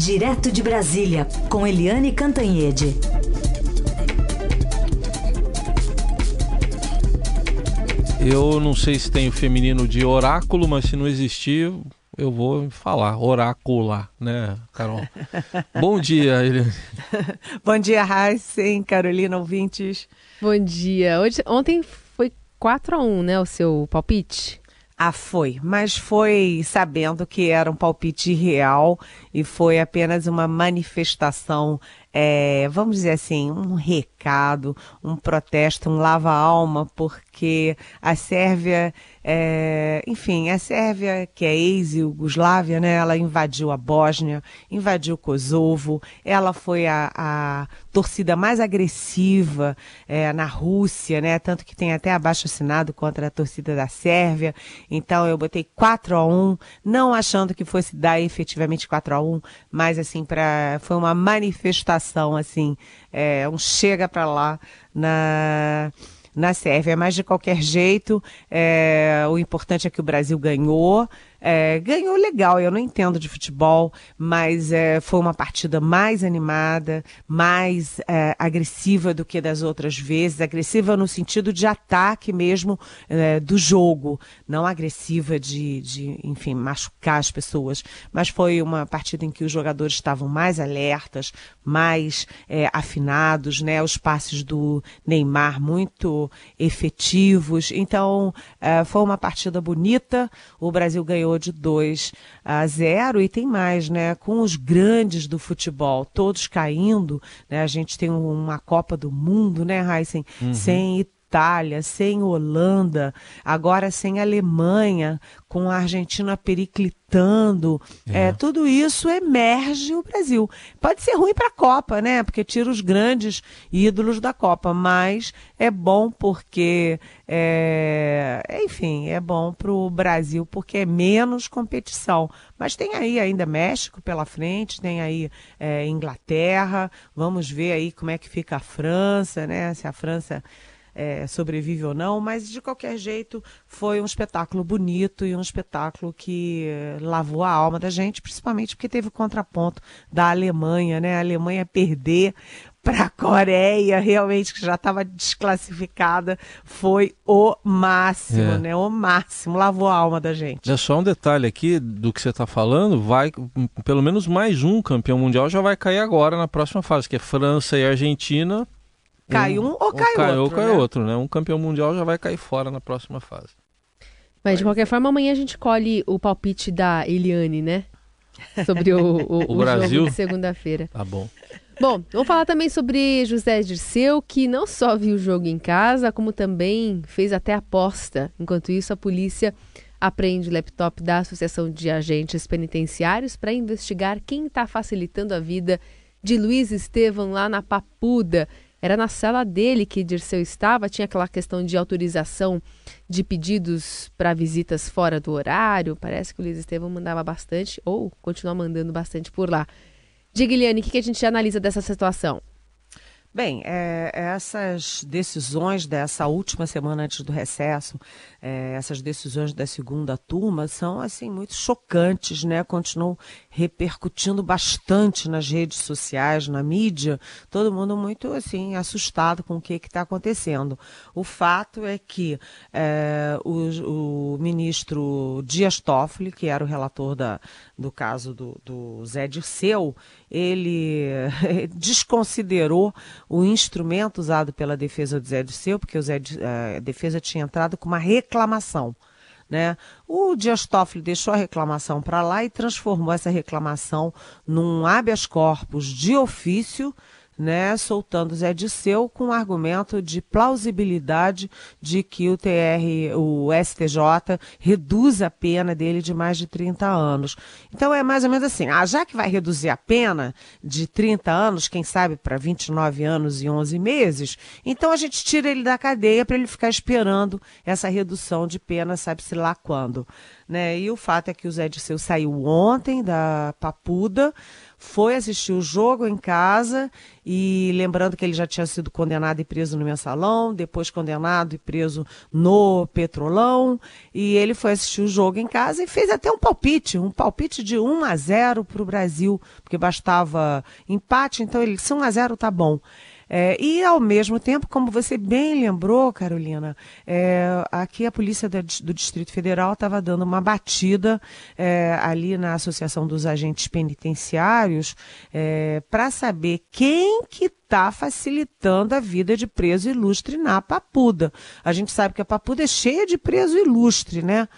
Direto de Brasília, com Eliane Cantanhede. Eu não sei se tem o feminino de oráculo, mas se não existir, eu vou falar. Orácula, né, Carol? Bom dia, Eliane. Bom dia, Heisen, Carolina, ouvintes. Bom dia. Hoje, ontem foi 4 a 1 né, o seu palpite? Ah, foi, mas foi sabendo que era um palpite real e foi apenas uma manifestação, é, vamos dizer assim, um recado, um protesto, um lava-alma, porque a Sérvia é, enfim, a Sérvia, que é ex-Yugoslávia, né, ela invadiu a Bósnia, invadiu Kosovo, ela foi a, a torcida mais agressiva é, na Rússia, né, tanto que tem até abaixo assinado contra a torcida da Sérvia. Então eu botei 4 a 1 não achando que fosse dar efetivamente 4 a 1 mas assim, pra, foi uma manifestação, assim, é, um chega para lá na na Sérvia. Mas, de qualquer jeito, é, o importante é que o Brasil ganhou. É, ganhou legal, eu não entendo de futebol, mas é, foi uma partida mais animada, mais é, agressiva do que das outras vezes, agressiva no sentido de ataque mesmo é, do jogo, não agressiva de, de, enfim, machucar as pessoas, mas foi uma partida em que os jogadores estavam mais alertas, mais é, afinados, né, os passes do Neymar muito efetivos, então é, foi uma partida bonita, o Brasil ganhou ganhou de 2 a 0 e tem mais, né? Com os grandes do futebol, todos caindo, né? A gente tem uma Copa do Mundo, né, Heisen? Uhum. Sem Itália, sem Holanda, agora sem Alemanha, com a Argentina periclitando. É. é. tudo isso emerge o Brasil. Pode ser ruim para a Copa, né? Porque tira os grandes ídolos da Copa, mas é bom porque, é, enfim, é bom para o Brasil porque é menos competição. Mas tem aí ainda México pela frente, tem aí é, Inglaterra. Vamos ver aí como é que fica a França, né? Se a França é, sobrevive ou não, mas de qualquer jeito foi um espetáculo bonito e um espetáculo que é, lavou a alma da gente, principalmente porque teve o contraponto da Alemanha, né? A Alemanha perder para a Coreia, realmente que já estava desclassificada, foi o máximo, é. né? O máximo, lavou a alma da gente. É só um detalhe aqui do que você está falando, vai pelo menos mais um campeão mundial já vai cair agora na próxima fase, que é França e Argentina Cai um, um ou cai, cai outro. Ou cai né? outro, né? Um campeão mundial já vai cair fora na próxima fase. Mas de qualquer forma, amanhã a gente colhe o palpite da Eliane, né? Sobre o, o, o, o Brasil de segunda-feira. Tá bom. Bom, vamos falar também sobre José Dirceu, que não só viu o jogo em casa, como também fez até aposta. Enquanto isso, a polícia apreende o laptop da Associação de Agentes Penitenciários para investigar quem está facilitando a vida de Luiz Estevam lá na Papuda. Era na cela dele que Dirceu estava, tinha aquela questão de autorização de pedidos para visitas fora do horário. Parece que o Luiz Estevam mandava bastante, ou continua mandando bastante por lá. Diga, Eliane, o que, que a gente analisa dessa situação? Bem, é, essas decisões dessa última semana antes do recesso, é, essas decisões da segunda turma são assim muito chocantes, né? Continuam repercutindo bastante nas redes sociais, na mídia, todo mundo muito assim assustado com o que está acontecendo. O fato é que é, o, o, ministro Dias Toffoli, que era o relator da, do caso do, do Zé Dirceu, ele desconsiderou o instrumento usado pela defesa do Zé Dirceu, porque o Zé, a defesa tinha entrado com uma reclamação. Né? O Dias Toffoli deixou a reclamação para lá e transformou essa reclamação num habeas corpus de ofício né, soltando Zé Disseu com o argumento de plausibilidade de que o TR, o STJ, reduz a pena dele de mais de 30 anos. Então é mais ou menos assim, ah, já que vai reduzir a pena de 30 anos, quem sabe para 29 anos e 11 meses, então a gente tira ele da cadeia para ele ficar esperando essa redução de pena, sabe-se lá quando. Né? E o fato é que o Zé Disseu saiu ontem da Papuda, foi assistir o jogo em casa e lembrando que ele já tinha sido condenado e preso no mensalão, depois condenado e preso no Petrolão, e ele foi assistir o jogo em casa e fez até um palpite, um palpite de 1 a 0 para o Brasil, porque bastava empate, então ele disse 1 a 0 tá bom. É, e, ao mesmo tempo, como você bem lembrou, Carolina, é, aqui a Polícia do, Distrito Federal estava dando uma batida é, ali na Associação dos Agentes Penitenciários é, para saber quem que está facilitando a vida de preso ilustre na Papuda. A gente sabe que a Papuda é cheia de preso ilustre, né?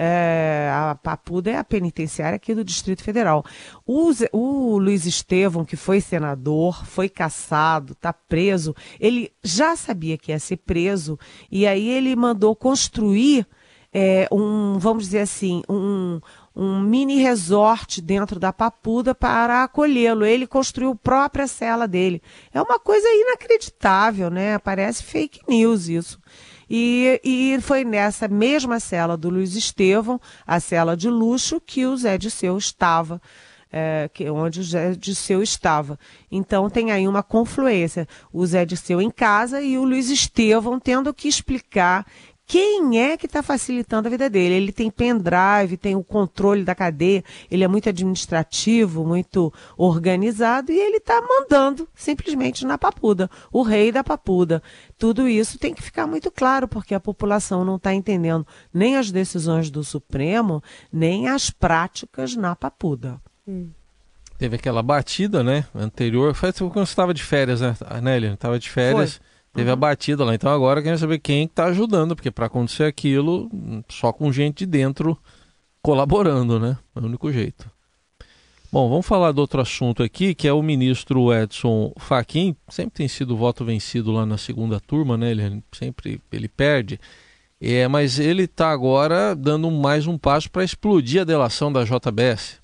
É, a Papuda é a penitenciária aqui do Distrito Federal. O, o Luiz Estevão, que foi senador, foi caçado, está preso, ele já sabia que ia ser preso, e aí ele mandou construir é, um, vamos dizer assim, um, um mini resort dentro da Papuda para acolhê-lo. Ele construiu a própria cela dele. É uma coisa inacreditável, né? Parece fake news isso. E, e foi nessa mesma cela do Luiz Estevão, a cela de luxo, que o Zé Disseu estava. É, que, onde o Zé Disseu estava. Então tem aí uma confluência. O Zé Disseu em casa e o Luiz Estevão tendo que explicar quem é que está facilitando a vida dele? Ele tem pendrive, tem o controle da cadeia, ele é muito administrativo, muito organizado e ele está mandando simplesmente na papuda, o rei da papuda. Tudo isso tem que ficar muito claro, porque a população não está entendendo nem as decisões do Supremo, nem as práticas na papuda. Hum. Teve aquela batida, né, anterior, foi quando você estava de férias, né, Nélia? Estava de férias. Foi Teve a batida lá. Então agora queremos saber quem está ajudando, porque para acontecer aquilo, só com gente de dentro colaborando, né? É o único jeito. Bom, vamos falar do outro assunto aqui, que é o ministro Edson Fachin. Sempre tem sido voto vencido lá na segunda turma, né? Ele sempre ele perde. É, mas ele está agora dando mais um passo para explodir a delação da JBS.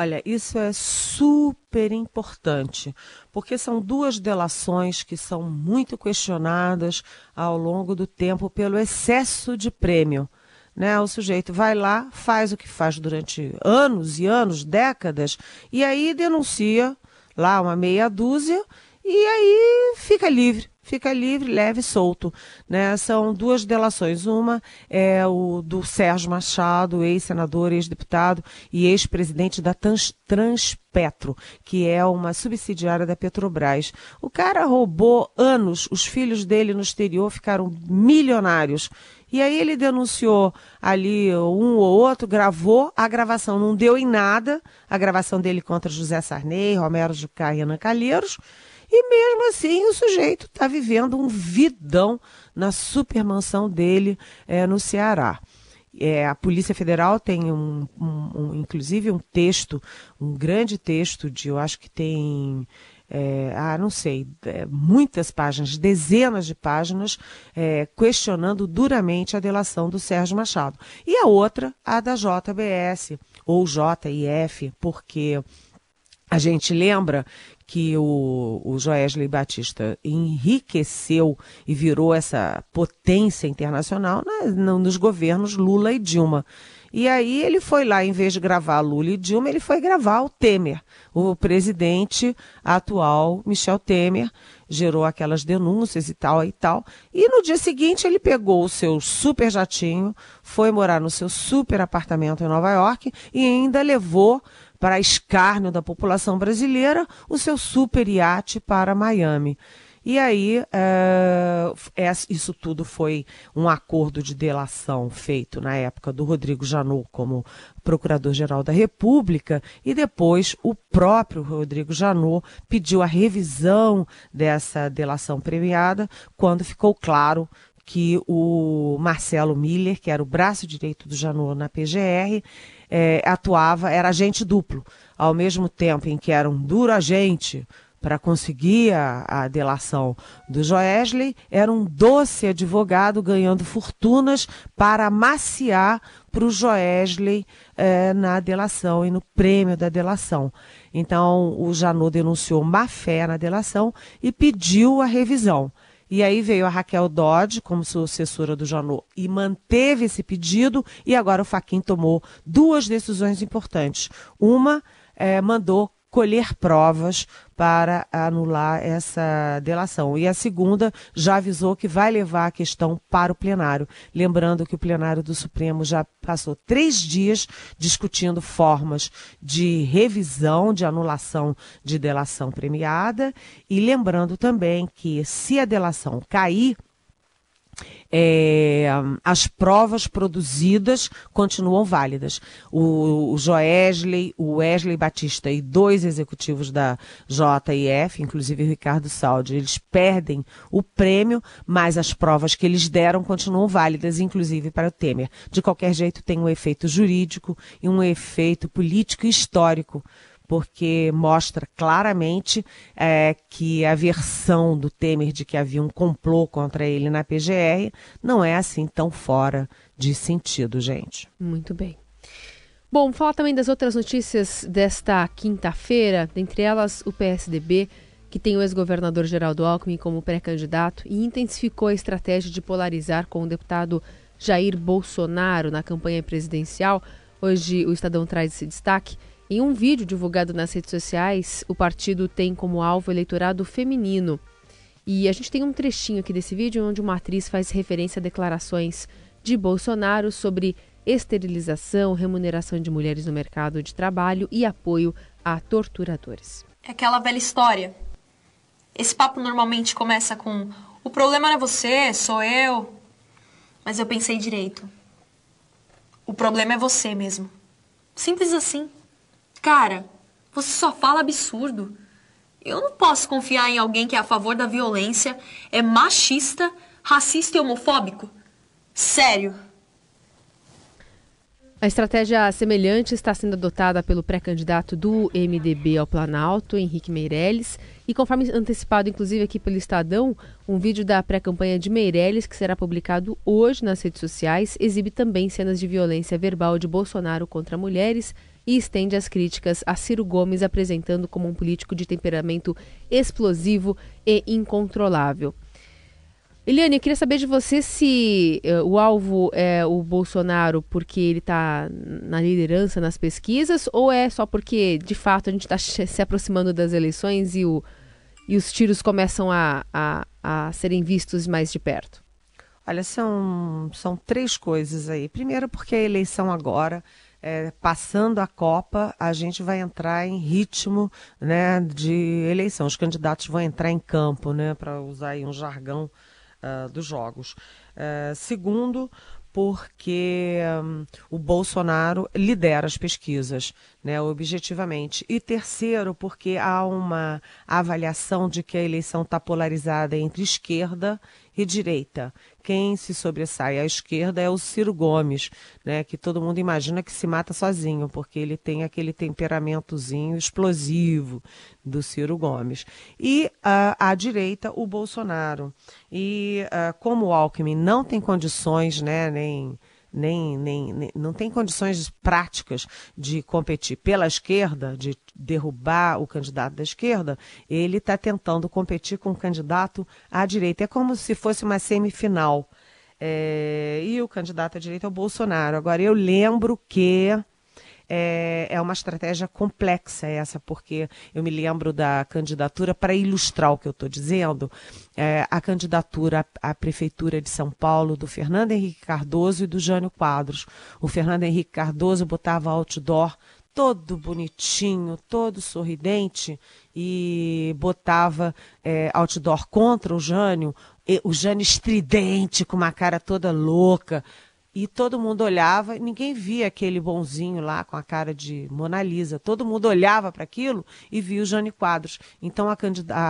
Olha, isso é super importante, porque são duas delações que são muito questionadas ao longo do tempo pelo excesso de prêmio. Né? O sujeito vai lá, faz o que faz durante anos e anos, décadas, e aí denuncia lá uma meia dúzia e aí fica livre fica livre, leve e solto. Né? São duas delações. Uma é o do Sérgio Machado, ex-senador, ex-deputado e ex-presidente da Trans Transpetro, que é uma subsidiária da Petrobras. O cara roubou anos, os filhos dele no exterior ficaram milionários. E aí ele denunciou ali um ou outro, gravou, a gravação não deu em nada, a gravação dele contra José Sarney, Romero Jucá e Ana Calheiros, e mesmo assim o sujeito está vivendo um vidão na supermansão dele é, no Ceará. É, a Polícia Federal tem um, um, um, inclusive um texto, um grande texto de, eu acho que tem, é, ah, não sei, é, muitas páginas, dezenas de páginas, é, questionando duramente a delação do Sérgio Machado. E a outra, a da JBS, ou JIF, porque a gente lembra que o, o Joesley Batista enriqueceu e virou essa potência internacional nos governos Lula e Dilma. E aí ele foi lá, em vez de gravar Lula e Dilma, ele foi gravar o Temer, o presidente atual, Michel Temer, gerou aquelas denúncias e tal e tal. E no dia seguinte ele pegou o seu super jatinho, foi morar no seu super apartamento em Nova York e ainda levou para escárnio da população brasileira, o seu super iate para Miami. E aí, é, isso tudo foi um acordo de delação feito na época do Rodrigo Janot como Procurador-Geral da República, e depois o próprio Rodrigo Janot pediu a revisão dessa delação premiada, quando ficou claro que o Marcelo Miller, que era o braço direito do Janot na PGR, é, atuava, era agente duplo, ao mesmo tempo em que era um duro agente para conseguir a, a, delação do Joesley, era um doce advogado ganhando fortunas para amaciar para o Joesley é, na delação e no prêmio da delação. Então, o Janot denunciou má fé na delação e pediu a revisão. E aí veio a Raquel Dodge como sucessora do Janot e manteve esse pedido. E agora o Faquin tomou duas decisões importantes. Uma é, mandou colher provas para anular essa delação. E a segunda já avisou que vai levar a questão para o plenário. Lembrando que o plenário do Supremo já passou três dias discutindo formas de revisão, de anulação de delação premiada. E lembrando também que se a delação cair, é, as provas produzidas continuam válidas. O, o Joesley, o Wesley Batista e dois executivos da JIF, inclusive o Ricardo Saldi, eles perdem o prêmio, mas as provas que eles deram continuam válidas, inclusive para o Temer. De qualquer jeito, tem um efeito jurídico e um efeito político e histórico porque mostra claramente é, que a versão do Temer de que havia um complô contra ele na PGR não é assim tão fora de sentido, gente. Muito bem. Bom, falar também das outras notícias desta quinta-feira, dentre elas o PSDB, que tem o ex-governador Geraldo Alckmin como pré-candidato e intensificou a estratégia de polarizar com o deputado Jair Bolsonaro na campanha presidencial. Hoje o Estadão traz esse destaque. Em um vídeo divulgado nas redes sociais, o partido tem como alvo eleitorado feminino. E a gente tem um trechinho aqui desse vídeo onde uma atriz faz referência a declarações de Bolsonaro sobre esterilização, remuneração de mulheres no mercado de trabalho e apoio a torturadores. É aquela velha história. Esse papo normalmente começa com: o problema não é você, sou eu. Mas eu pensei direito. O problema é você mesmo. Simples assim. Cara, você só fala absurdo. Eu não posso confiar em alguém que é a favor da violência, é machista, racista e homofóbico. Sério. A estratégia semelhante está sendo adotada pelo pré-candidato do MDB ao Planalto, Henrique Meirelles, e conforme antecipado inclusive aqui pelo Estadão, um vídeo da pré-campanha de Meirelles, que será publicado hoje nas redes sociais, exibe também cenas de violência verbal de Bolsonaro contra mulheres e estende as críticas a Ciro Gomes, apresentando como um político de temperamento explosivo e incontrolável. Eliane, eu queria saber de você se uh, o alvo é o Bolsonaro porque ele está na liderança nas pesquisas ou é só porque, de fato, a gente está se aproximando das eleições e, o, e os tiros começam a, a, a serem vistos mais de perto? Olha, são, são três coisas aí. Primeiro, porque a eleição agora é, passando a Copa, a gente vai entrar em ritmo né, de eleição. Os candidatos vão entrar em campo, né, para usar um jargão uh, dos jogos. Uh, segundo, porque um, o Bolsonaro lidera as pesquisas, né, objetivamente. E terceiro, porque há uma avaliação de que a eleição está polarizada entre esquerda e direita. Quem se sobressai à esquerda é o Ciro Gomes, né, que todo mundo imagina que se mata sozinho, porque ele tem aquele temperamentozinho explosivo do Ciro Gomes. E uh, à direita, o Bolsonaro. E uh, como o Alckmin não tem condições, né, nem nem, nem, nem, não tem condições práticas de competir pela esquerda, de derrubar o candidato da esquerda, ele está tentando competir com o candidato à direita. É como se fosse uma semifinal. É, e o candidato à direita é o Bolsonaro. Agora, eu lembro que é, é uma estratégia complexa essa, porque eu me lembro da candidatura, para ilustrar o que eu estou dizendo, é, a candidatura à, Prefeitura de São Paulo do Fernando Henrique Cardoso e do Jânio Quadros. O Fernando Henrique Cardoso botava outdoor todo bonitinho, todo sorridente e botava é, outdoor contra o Jânio, o Jânio estridente, com uma cara toda louca, e todo mundo olhava, ninguém via aquele bonzinho lá com a cara de Mona Lisa. Todo mundo olhava para aquilo e via o Jânio Quadros. Então a,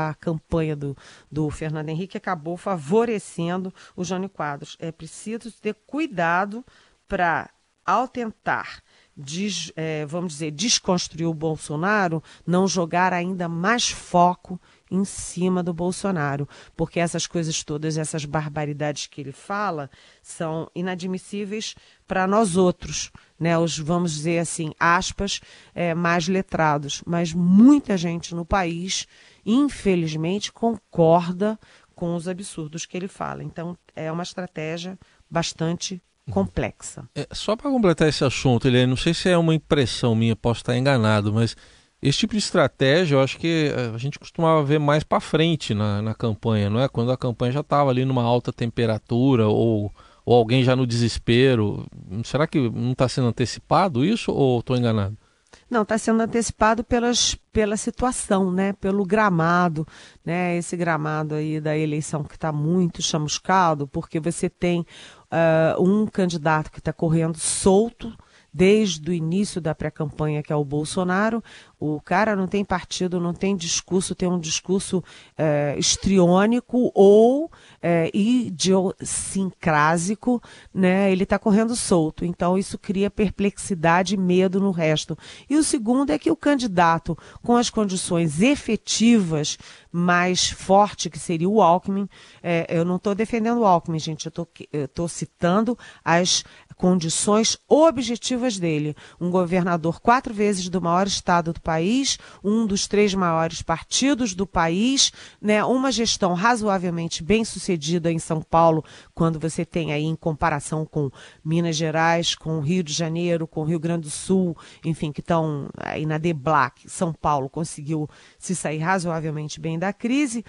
a campanha do, do Fernando Henrique acabou favorecendo o Jânio Quadros. É preciso ter cuidado para, ao tentar Des, é, vamos dizer, desconstruir o Bolsonaro, não jogar ainda mais foco em cima do Bolsonaro, porque essas coisas todas, essas barbaridades que ele fala, são inadmissíveis para nós outros, né? Os, vamos dizer assim, aspas, é, mais letrados. Mas muita gente no país, infelizmente, concorda com os absurdos que ele fala. Então, é uma estratégia bastante complexa. É, só para completar esse assunto, ele não sei se é uma impressão minha, posso estar enganado, mas esse tipo de estratégia eu acho que eh, a gente costumava ver mais para frente na, na campanha, não é? Quando a campanha já estava ali numa alta temperatura ou, ou alguém já no desespero. Será que não está sendo antecipado isso ou estou enganado? Não, está sendo antecipado pelas, pela situação, né? Pelo gramado, né? Esse gramado aí da eleição que está muito chamuscado, porque você tem uh, um candidato que está correndo solto desde o início da pré-campanha, que é o Bolsonaro. O cara não tem partido, não tem discurso, tem um discurso é, estriônico ou é, idiosincrásico, né? Ele está correndo solto. Então, isso cria perplexidade e medo no resto. E o segundo é que o candidato, com as condições efetivas mais forte, que seria o Alckmin, é, eu não estou defendendo o Alckmin, gente, eu estou citando as condições objetivas dele. Um governador quatro vezes do maior estado do país, um dos três maiores partidos do país, né, uma gestão razoavelmente bem sucedida em São Paulo, quando você tem aí em comparação com Minas Gerais, com Rio de Janeiro, com Rio Grande do Sul, enfim, que estão aí na Deblac, São Paulo conseguiu se sair razoavelmente bem da crise.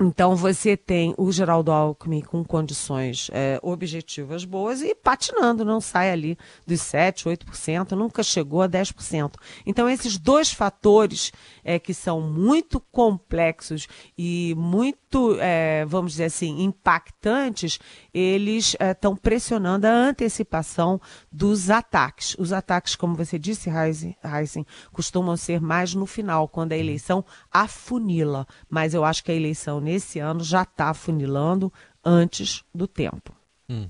Então você tem o Geraldo Alckmin com condições é, objetivas boas e patinando, não sai ali dos 7, 8%, nunca chegou a 10%. Então esses dois fatores é, que são muito complexos e muito, é, vamos dizer assim, impactantes, eles estão pressionando a antecipação dos ataques. Os ataques, como você disse, Heisen, costumam ser mais no final, quando a eleição afunila. Mas eu acho que a eleição nesse ano já está funilando antes do tempo. Uhum.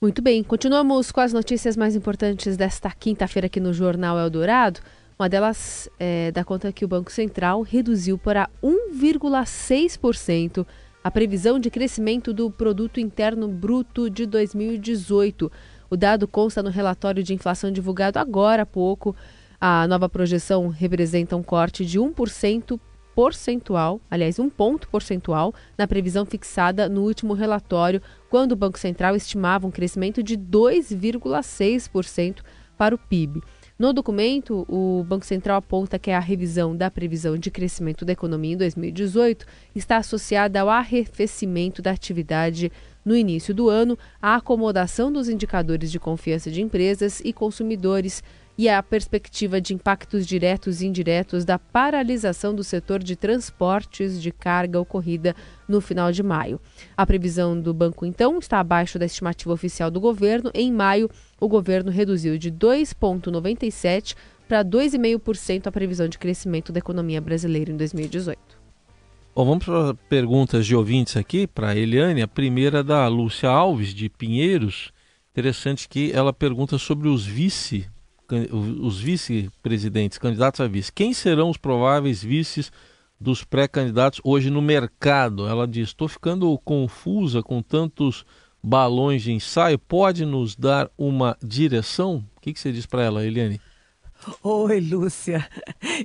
Muito bem, continuamos com as notícias mais importantes desta quinta-feira aqui no Jornal Eldorado. Uma delas é, dá conta que o Banco Central reduziu para 1,6% a previsão de crescimento do Produto Interno Bruto de 2018. O dado consta no relatório de inflação divulgado agora há pouco. A nova projeção representa um corte de 1% percentual, aliás, um ponto percentual, na previsão fixada no último relatório, quando o Banco Central estimava um crescimento de 2,6% para o PIB. No documento, o Banco Central aponta que a revisão da previsão de crescimento da economia em 2018 está associada ao arrefecimento da atividade no início do ano, à acomodação dos indicadores de confiança de empresas e consumidores e a perspectiva de impactos diretos e indiretos da paralisação do setor de transportes de carga ocorrida no final de maio. A previsão do banco, então, está abaixo da estimativa oficial do governo. Em maio, o governo reduziu de 2,97% para 2,5% a previsão de crescimento da economia brasileira em 2018. Bom, vamos para perguntas de ouvintes aqui para a Eliane. A primeira é da Lúcia Alves, de Pinheiros. Interessante que ela pergunta sobre os vice os vice-presidentes, candidatos a vice. Quem serão os prováveis vices dos pré-candidatos hoje no mercado? Ela diz: estou ficando confusa com tantos balões de ensaio. Pode nos dar uma direção? O que, que você diz para ela, Eliane? Oi, Lúcia.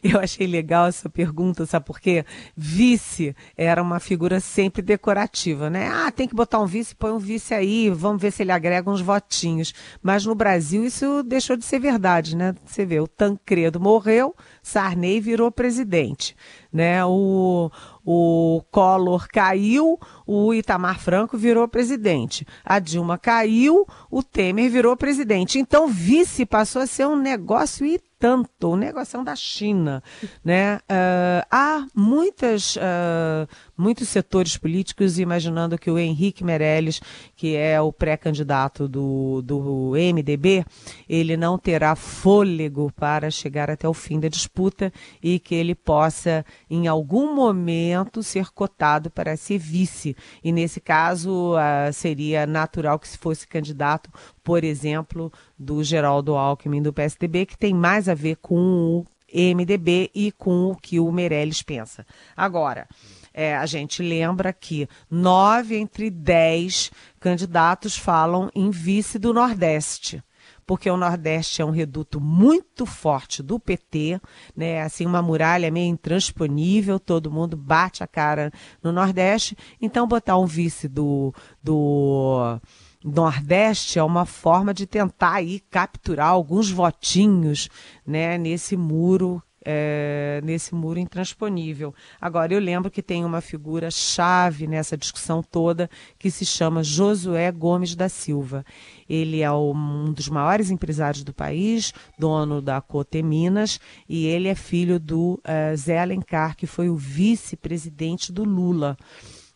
Eu achei legal essa pergunta, sabe por quê? Vice era uma figura sempre decorativa, né? Ah, tem que botar um vice, põe um vice aí, vamos ver se ele agrega uns votinhos. Mas no Brasil isso deixou de ser verdade, né? Você vê, o Tancredo morreu, Sarney virou presidente, né? O, o Collor caiu, o Itamar Franco virou presidente. A Dilma caiu, o Temer virou presidente. Então, vice passou a ser um negócio tanto, o negócio da China, né? Uh, há muitas, uh, muitos setores políticos imaginando que o Henrique Meirelles, que é o pré-candidato do, do MDB, ele não terá fôlego para chegar até o fim da disputa e que ele possa, em algum momento, ser cotado para ser vice. E nesse caso, uh, seria natural que se fosse candidato por exemplo, do Geraldo Alckmin do PSDB, que tem mais a ver com o MDB e com o que o Meirelles pensa. Agora, é, a gente lembra que nove entre dez candidatos falam em vice do Nordeste. porque o Nordeste é um reduto muito forte do PT, né? Assim, uma muralha meio intransponível, todo mundo bate a cara no Nordeste. Então, botar um vice do, do Nordeste é uma forma de tentar aí capturar alguns votinhos, né? Nesse muro é, nesse muro intransponível. Agora, eu lembro que tem uma figura chave nessa discussão toda que se chama Josué Gomes da Silva. Ele é um dos maiores empresários do país, dono da Cote Minas, e ele é filho do uh, Zé Alencar, que foi o vice-presidente do Lula.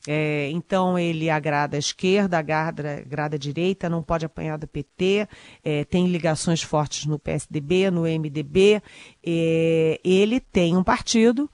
É, então ele agrada a esquerda, agrada, agrada a direita, não pode apanhar do PT, é, tem ligações fortes no PSDB, no MDB. É, ele tem um partido,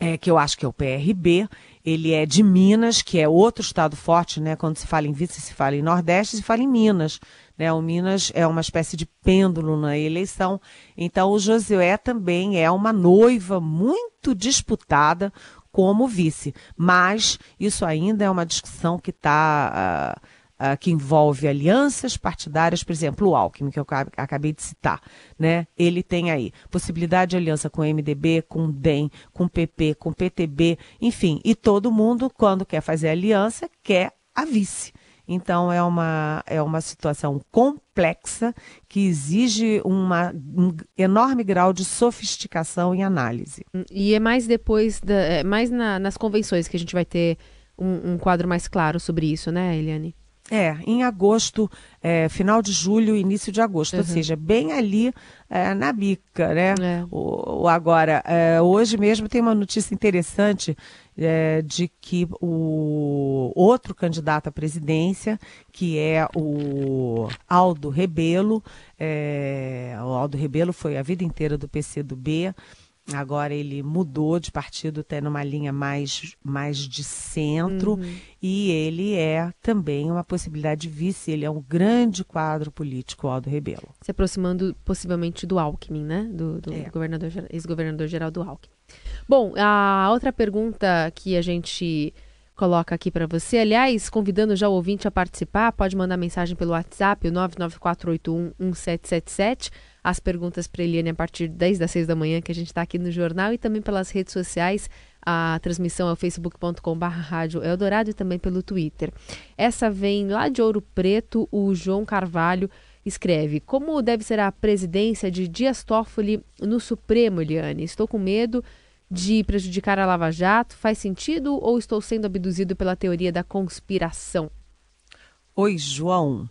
é, que eu acho que é o PRB, ele é de Minas, que é outro estado forte, né? Quando se fala em vice, se fala em Nordeste, se fala em Minas. Né? O Minas é uma espécie de pêndulo na eleição. Então, o Josué também é uma noiva muito disputada como vice. Mas isso ainda é uma discussão que está. Uh, uh, que envolve alianças partidárias, por exemplo, o Alckmin, que eu acabei de citar, né? Ele tem aí possibilidade de aliança com o MDB, com o DEM, com o PP, com o PTB, enfim, e todo mundo, quando quer fazer aliança, quer a vice. Então é uma, é uma situação complexa que exige uma, um enorme grau de sofisticação e análise. Hum, e é mais depois, da, é mais na, nas convenções que a gente vai ter um, um quadro mais claro sobre isso, né, Eliane? É, em agosto, é, final de julho, início de agosto, uhum. ou seja, bem ali é, na bica, né? É. O, o agora, é, hoje mesmo tem uma notícia interessante é, de que o outro candidato à presidência, que é o Aldo Rebelo, é, o Aldo Rebelo foi a vida inteira do PCdoB, Agora ele mudou de partido, até numa linha mais, mais de centro, uhum. e ele é também uma possibilidade de vice. Ele é um grande quadro político, Aldo Rebelo. Se aproximando possivelmente do Alckmin, né? Do, do é. governador, ex-governador geral do Alckmin. Bom, a outra pergunta que a gente coloca aqui para você. Aliás, convidando já o ouvinte a participar, pode mandar mensagem pelo WhatsApp, o 994811777. As perguntas para Eliane a partir das 10 da manhã, que a gente está aqui no jornal, e também pelas redes sociais. A transmissão é o facebook.com.br Eldorado e também pelo Twitter. Essa vem lá de Ouro Preto, o João Carvalho escreve: Como deve ser a presidência de Dias Toffoli no Supremo, Eliane? Estou com medo de prejudicar a Lava Jato? Faz sentido ou estou sendo abduzido pela teoria da conspiração? Oi, João.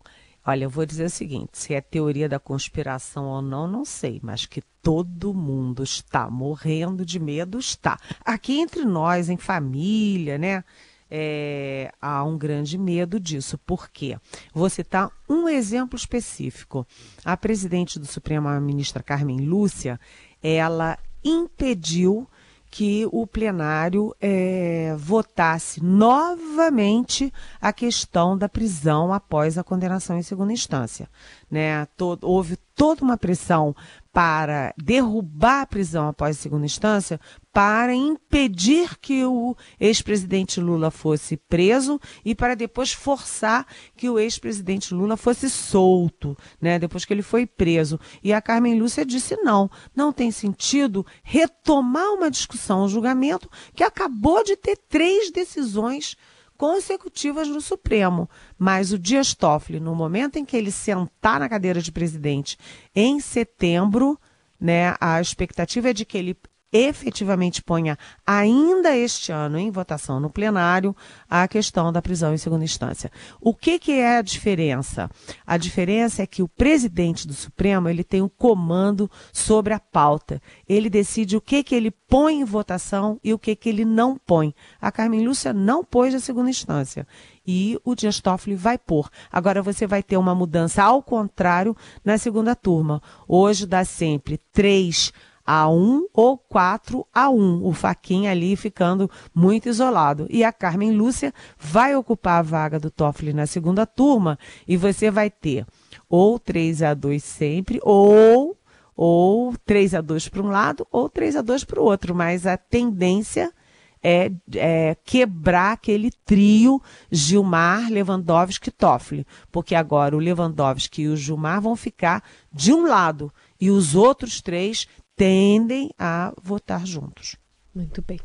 Olha, eu vou dizer o seguinte: se é teoria da conspiração ou não, não sei, mas que todo mundo está morrendo de medo, está. Aqui entre nós, em família, né? É, há um grande medo disso. Por quê? Vou citar um exemplo específico. A presidente do Supremo, a ministra Carmen Lúcia, ela impediu que o plenário é, votasse novamente a questão da prisão após a condenação em segunda instância. Né? Todo, houve toda uma pressão para derrubar a prisão após segunda instância, para impedir que o ex-presidente Lula fosse preso e para depois forçar que o ex-presidente Lula fosse solto, né, depois que ele foi preso. E a Carmen Lúcia disse não, não tem sentido retomar uma discussão, um julgamento que acabou de ter três decisões consecutivas no Supremo. Mas o Dias Toffoli, no momento em que ele sentar na cadeira de presidente em setembro, né, a expectativa é de que ele efetivamente ponha ainda este ano em votação no plenário a questão da prisão em segunda instância. O que, que é a diferença? A diferença é que o presidente do Supremo ele tem o um comando sobre a pauta. Ele decide o que, que ele põe em votação e o que, que ele não põe. A Carmen Lúcia não pôs a segunda instância e o Dias Toffoli vai pôr. Agora você vai ter uma mudança ao contrário na segunda turma. Hoje dá sempre três a 1 ou 4 a 1, o Faquinha ali ficando muito isolado. E a Carmen Lúcia vai ocupar a vaga do Toffoli na segunda turma. E você vai ter ou 3 a 2 sempre, ou ou 3 a 2 para um lado, ou 3 a 2 para o outro, mas a tendência é, é, quebrar aquele trio Gilmar, Lewandowski e Toffoli, porque agora o Lewandowski e o Gilmar vão ficar de um lado e os outros três tendem a votar juntos. Muito bem.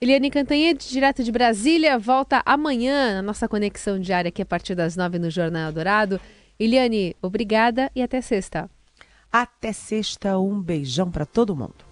Eliane Cantanhede, direto de Brasília, volta amanhã na nossa conexão diária aqui a partir das nove no Jornal Dourado. Eliane, obrigada e até sexta. Até sexta, um beijão para todo mundo.